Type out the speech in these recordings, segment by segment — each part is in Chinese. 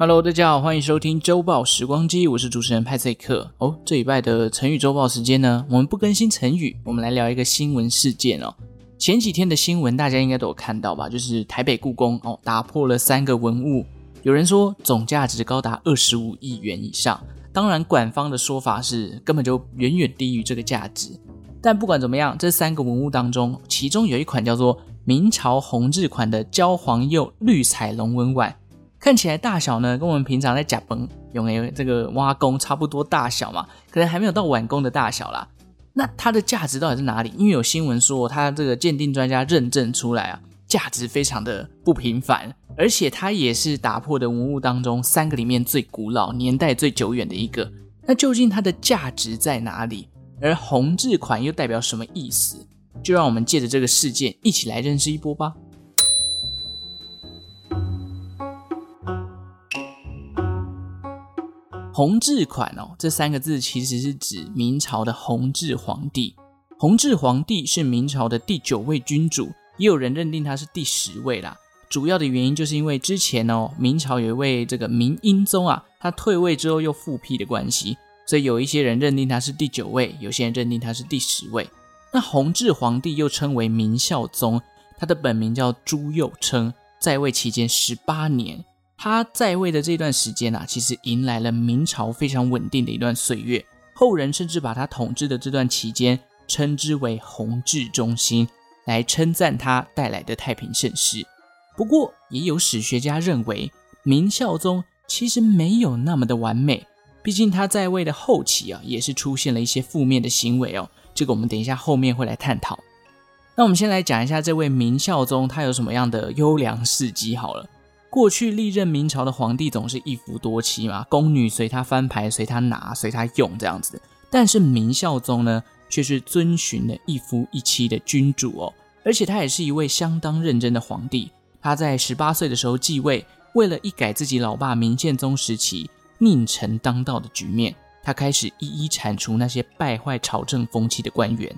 Hello，大家好，欢迎收听周报时光机，我是主持人派翠克。哦，这礼拜的成语周报时间呢，我们不更新成语，我们来聊一个新闻事件哦。前几天的新闻大家应该都有看到吧？就是台北故宫哦，打破了三个文物，有人说总价值高达二十五亿元以上。当然，官方的说法是根本就远远低于这个价值。但不管怎么样，这三个文物当中，其中有一款叫做明朝弘治款的焦黄釉绿彩龙纹碗，看起来大小呢，跟我们平常在甲崩用的这个挖工差不多大小嘛，可能还没有到碗工的大小啦。那它的价值到底是哪里？因为有新闻说，它这个鉴定专家认证出来啊，价值非常的不平凡。而且它也是打破的文物当中三个里面最古老、年代最久远的一个。那究竟它的价值在哪里？而红字款又代表什么意思？就让我们借着这个事件一起来认识一波吧。弘治款哦，这三个字其实是指明朝的弘治皇帝。弘治皇帝是明朝的第九位君主，也有人认定他是第十位啦。主要的原因就是因为之前哦，明朝有一位这个明英宗啊，他退位之后又复辟的关系，所以有一些人认定他是第九位，有些人认定他是第十位。那弘治皇帝又称为明孝宗，他的本名叫朱佑樘，在位期间十八年。他在位的这段时间啊，其实迎来了明朝非常稳定的一段岁月，后人甚至把他统治的这段期间称之为弘治中兴，来称赞他带来的太平盛世。不过，也有史学家认为，明孝宗其实没有那么的完美。毕竟他在位的后期啊，也是出现了一些负面的行为哦。这个我们等一下后面会来探讨。那我们先来讲一下这位明孝宗他有什么样的优良事迹好了。过去历任明朝的皇帝总是一夫多妻嘛，宫女随他翻牌，随他拿，随他用这样子。但是明孝宗呢，却是遵循了一夫一妻的君主哦，而且他也是一位相当认真的皇帝。他在十八岁的时候继位，为了一改自己老爸明宪宗时期佞臣当道的局面，他开始一一铲除那些败坏朝政风气的官员。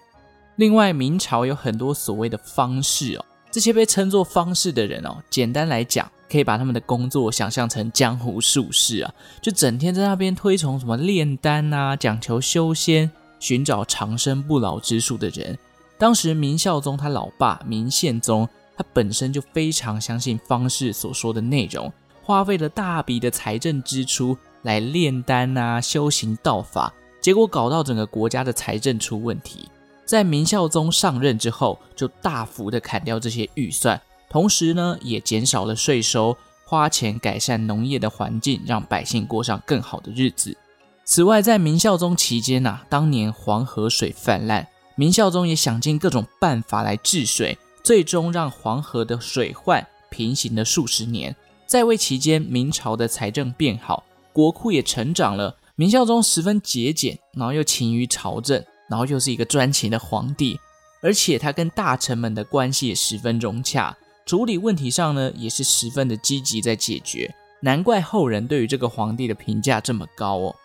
另外，明朝有很多所谓的方士哦，这些被称作方士的人哦，简单来讲，可以把他们的工作想象成江湖术士啊，就整天在那边推崇什么炼丹啊，讲求修仙，寻找长生不老之术的人。当时明孝宗他老爸明宪宗。他本身就非常相信方士所说的内容，花费了大笔的财政支出来炼丹啊、修行道法，结果搞到整个国家的财政出问题。在明孝宗上任之后，就大幅的砍掉这些预算，同时呢，也减少了税收，花钱改善农业的环境，让百姓过上更好的日子。此外，在明孝宗期间呐、当年黄河水泛滥，明孝宗也想尽各种办法来治水。最终让黄河的水患平息了数十年，在位期间，明朝的财政变好，国库也成长了。明孝宗十分节俭，然后又勤于朝政，然后又是一个专情的皇帝，而且他跟大臣们的关系也十分融洽，处理问题上呢也是十分的积极在解决，难怪后人对于这个皇帝的评价这么高哦。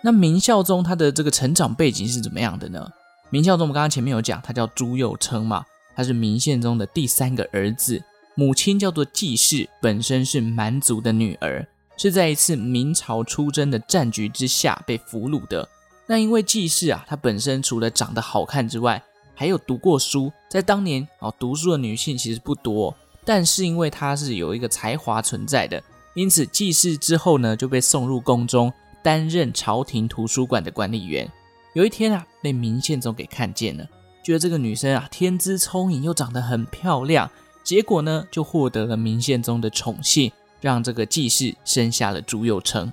那明孝宗他的这个成长背景是怎么样的呢？明孝宗我们刚刚前面有讲，他叫朱佑樘嘛，他是明宪宗的第三个儿子，母亲叫做纪氏，本身是蛮族的女儿，是在一次明朝出征的战局之下被俘虏的。那因为纪氏啊，她本身除了长得好看之外，还有读过书，在当年哦，读书的女性其实不多，但是因为她是有一个才华存在的，因此纪氏之后呢就被送入宫中。担任朝廷图书馆的管理员，有一天啊，被明宪宗给看见了，觉得这个女生啊天资聪颖又长得很漂亮，结果呢就获得了明宪宗的宠幸，让这个纪氏生下了朱佑樘。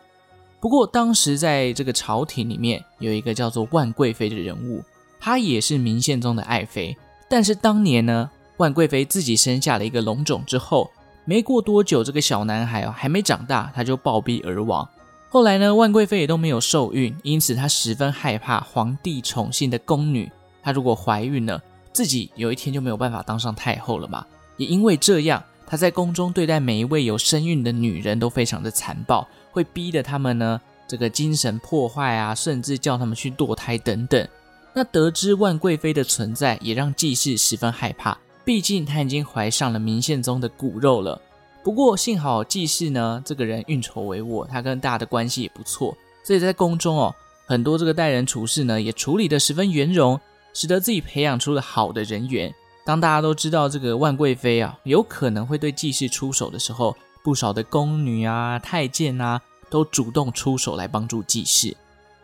不过当时在这个朝廷里面有一个叫做万贵妃的人物，她也是明宪宗的爱妃，但是当年呢，万贵妃自己生下了一个龙种之后，没过多久，这个小男孩哦还没长大，他就暴毙而亡。后来呢，万贵妃也都没有受孕，因此她十分害怕皇帝宠幸的宫女，她如果怀孕了，自己有一天就没有办法当上太后了嘛。也因为这样，她在宫中对待每一位有身孕的女人都非常的残暴，会逼得他们呢这个精神破坏啊，甚至叫他们去堕胎等等。那得知万贵妃的存在，也让纪氏十分害怕，毕竟她已经怀上了明宪宗的骨肉了。不过幸好纪氏呢，这个人运筹帷幄，他跟大家的关系也不错，所以在宫中哦，很多这个待人处事呢，也处理得十分圆融，使得自己培养出了好的人缘。当大家都知道这个万贵妃啊，有可能会对纪氏出手的时候，不少的宫女啊、太监啊，都主动出手来帮助纪氏。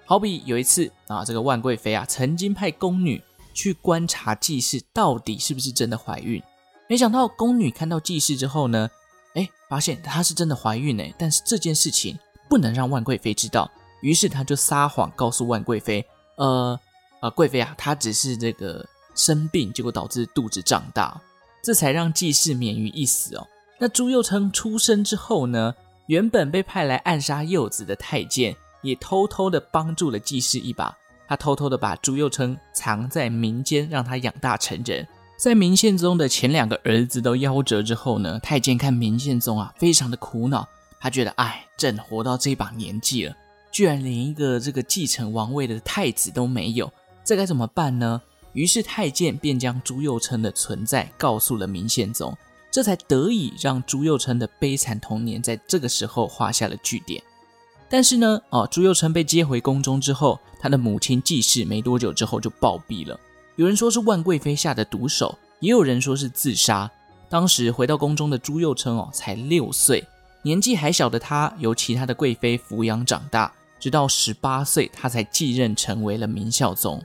好比有一次啊，这个万贵妃啊，曾经派宫女去观察纪氏到底是不是真的怀孕，没想到宫女看到纪氏之后呢，哎，发现她是真的怀孕呢，但是这件事情不能让万贵妃知道，于是她就撒谎告诉万贵妃，呃呃，贵妃啊，她只是这个生病，结果导致肚子胀大，这才让纪氏免于一死哦。那朱佑樘出生之后呢，原本被派来暗杀幼子的太监，也偷偷的帮助了纪氏一把，他偷偷的把朱佑樘藏在民间，让他养大成人。在明宪宗的前两个儿子都夭折之后呢，太监看明宪宗啊，非常的苦恼。他觉得，哎，朕活到这把年纪了，居然连一个这个继承王位的太子都没有，这该怎么办呢？于是太监便将朱佑樘的存在告诉了明宪宗，这才得以让朱佑樘的悲惨童年在这个时候画下了句点。但是呢，哦，朱佑樘被接回宫中之后，他的母亲继氏没多久之后就暴毙了。有人说是万贵妃下的毒手，也有人说是自杀。当时回到宫中的朱佑樘哦，才六岁，年纪还小的他由其他的贵妃抚养长大，直到十八岁他才继任成为了明孝宗。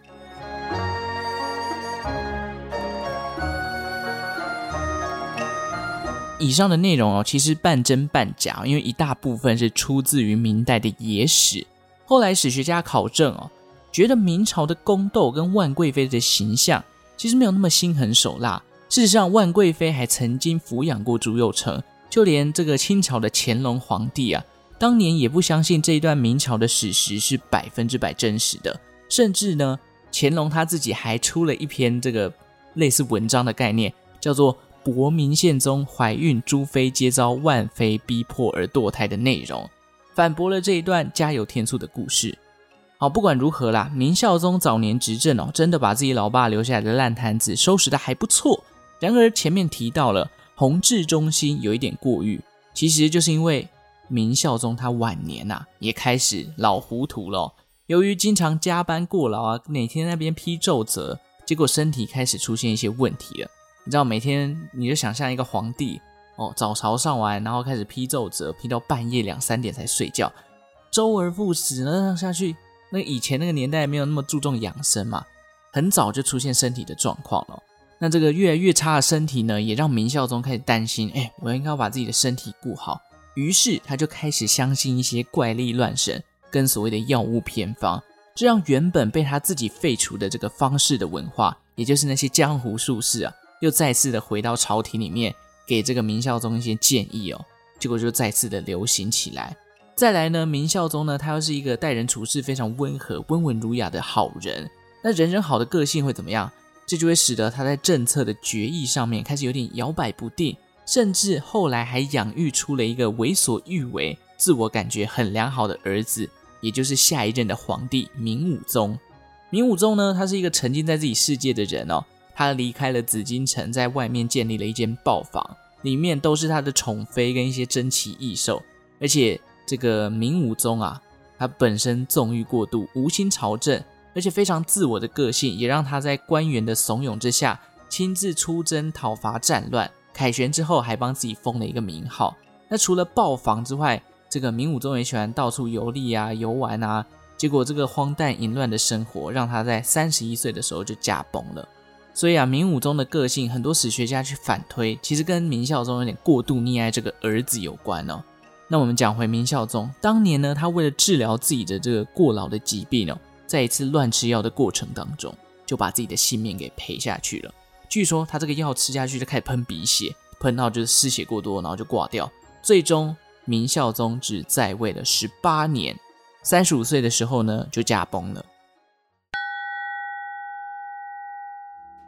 以上的内容哦，其实半真半假，因为一大部分是出自于明代的野史。后来史学家考证哦。觉得明朝的宫斗跟万贵妃的形象其实没有那么心狠手辣。事实上，万贵妃还曾经抚养过朱佑樘，就连这个清朝的乾隆皇帝啊，当年也不相信这一段明朝的史实是百分之百真实的。甚至呢，乾隆他自己还出了一篇这个类似文章的概念，叫做《博明宪宗怀孕诸妃皆遭万妃逼迫而堕胎的内容》，反驳了这一段加油添醋的故事。好，不管如何啦，明孝宗早年执政哦，真的把自己老爸留下来的烂摊子收拾的还不错。然而前面提到了弘治中兴有一点过誉，其实就是因为明孝宗他晚年呐、啊、也开始老糊涂了。由于经常加班过劳啊，每天那边批奏折，结果身体开始出现一些问题了。你知道，每天你就想象一个皇帝哦，早朝上完，然后开始批奏折，批到半夜两三点才睡觉，周而复始呢下去。那以前那个年代没有那么注重养生嘛，很早就出现身体的状况了。那这个越来越差的身体呢，也让明孝宗开始担心，哎，我应该要把自己的身体顾好。于是他就开始相信一些怪力乱神跟所谓的药物偏方，这让原本被他自己废除的这个方士的文化，也就是那些江湖术士啊，又再次的回到朝廷里面，给这个明孝宗一些建议哦，结果就再次的流行起来。再来呢，明孝宗呢，他又是一个待人处事非常温和、温文儒雅的好人。那人人好的个性会怎么样？这就会使得他在政策的决议上面开始有点摇摆不定，甚至后来还养育出了一个为所欲为、自我感觉很良好的儿子，也就是下一任的皇帝明武宗。明武宗呢，他是一个沉浸在自己世界的人哦。他离开了紫禁城，在外面建立了一间豹房，里面都是他的宠妃跟一些珍奇异兽，而且。这个明武宗啊，他本身纵欲过度，无心朝政，而且非常自我的个性，也让他在官员的怂恿之下，亲自出征讨伐战乱。凯旋之后，还帮自己封了一个名号。那除了豹房之外，这个明武宗也喜欢到处游历啊、游玩啊。结果这个荒诞淫乱的生活，让他在三十一岁的时候就驾崩了。所以啊，明武宗的个性，很多史学家去反推，其实跟明孝宗有点过度溺爱这个儿子有关哦。那我们讲回明孝宗，当年呢，他为了治疗自己的这个过劳的疾病哦，在一次乱吃药的过程当中，就把自己的性命给赔下去了。据说他这个药吃下去就开始喷鼻血，喷到就是失血过多，然后就挂掉。最终明孝宗只在位了十八年，三十五岁的时候呢就驾崩了。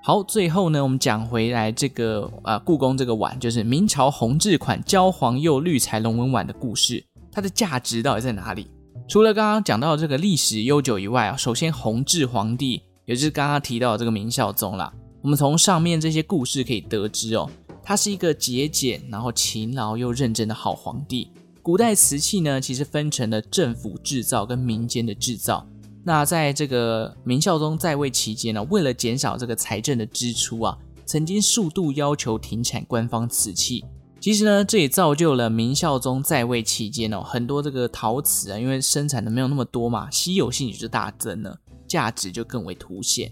好，最后呢，我们讲回来这个呃故宫这个碗，就是明朝弘治款焦黄釉绿彩龙纹碗的故事，它的价值到底在哪里？除了刚刚讲到这个历史悠久以外啊，首先弘治皇帝，也就是刚刚提到的这个明孝宗啦，我们从上面这些故事可以得知哦，他是一个节俭然后勤劳又认真的好皇帝。古代瓷器呢，其实分成了政府制造跟民间的制造。那在这个明孝宗在位期间呢，为了减少这个财政的支出啊，曾经数度要求停产官方瓷器。其实呢，这也造就了明孝宗在位期间哦，很多这个陶瓷啊，因为生产的没有那么多嘛，稀有性也就大增了，价值就更为凸显。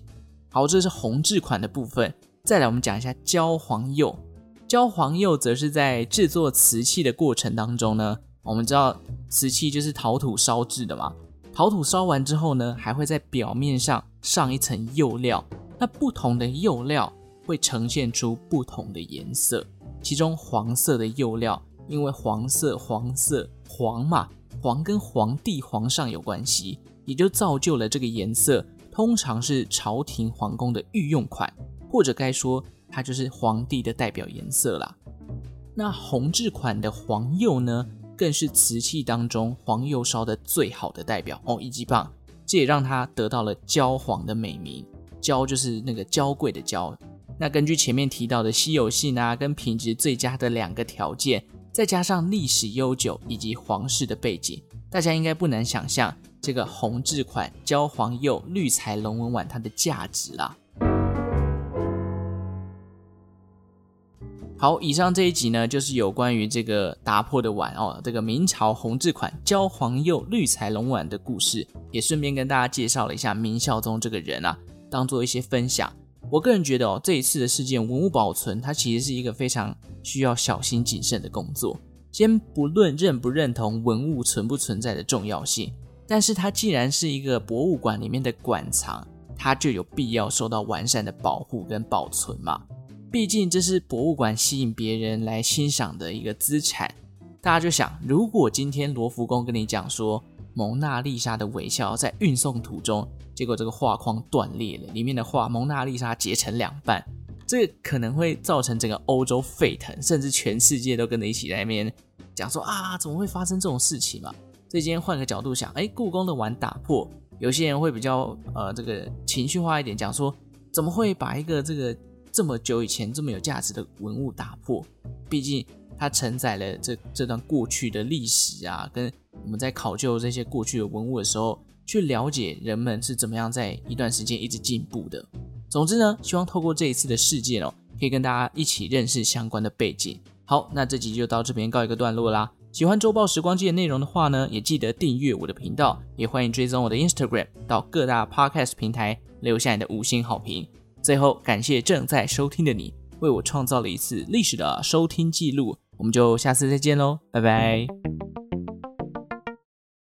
好，这是弘治款的部分。再来，我们讲一下焦黄釉。焦黄釉则是在制作瓷器的过程当中呢，我们知道瓷器就是陶土烧制的嘛。陶土烧完之后呢，还会在表面上上一层釉料。那不同的釉料会呈现出不同的颜色。其中黄色的釉料，因为黄色、黄色、黄嘛，黄跟皇帝、皇上有关系，也就造就了这个颜色。通常是朝廷皇宫的御用款，或者该说它就是皇帝的代表颜色啦。那弘治款的黄釉呢？更是瓷器当中黄釉烧的最好的代表哦，一级棒！这也让它得到了焦黄的美名。焦就是那个娇贵的娇。那根据前面提到的稀有性啊，跟品质最佳的两个条件，再加上历史悠久以及皇室的背景，大家应该不难想象这个弘治款焦黄釉绿彩龙纹碗它的价值啦。好，以上这一集呢，就是有关于这个打破的碗哦，这个明朝弘治款焦黄釉绿彩龙碗的故事，也顺便跟大家介绍了一下明孝宗这个人啊，当做一些分享。我个人觉得哦，这一次的事件文物保存，它其实是一个非常需要小心谨慎的工作。先不论认不认同文物存不存在的重要性，但是它既然是一个博物馆里面的馆藏，它就有必要受到完善的保护跟保存嘛。毕竟这是博物馆吸引别人来欣赏的一个资产，大家就想，如果今天罗浮宫跟你讲说蒙娜丽莎的微笑在运送途中，结果这个画框断裂了，里面的画蒙娜丽莎截成两半，这可能会造成整个欧洲沸腾，甚至全世界都跟着一起在那边讲说啊，怎么会发生这种事情嘛？所以今天换个角度想，哎，故宫的碗打破，有些人会比较呃这个情绪化一点，讲说怎么会把一个这个。这么久以前这么有价值的文物打破，毕竟它承载了这这段过去的历史啊，跟我们在考究这些过去的文物的时候，去了解人们是怎么样在一段时间一直进步的。总之呢，希望透过这一次的事件哦，可以跟大家一起认识相关的背景。好，那这集就到这边告一个段落啦。喜欢周报时光机的内容的话呢，也记得订阅我的频道，也欢迎追踪我的 Instagram，到各大 Podcast 平台留下你的五星好评。最后，感谢正在收听的你，为我创造了一次历史的收听记录。我们就下次再见喽，拜拜。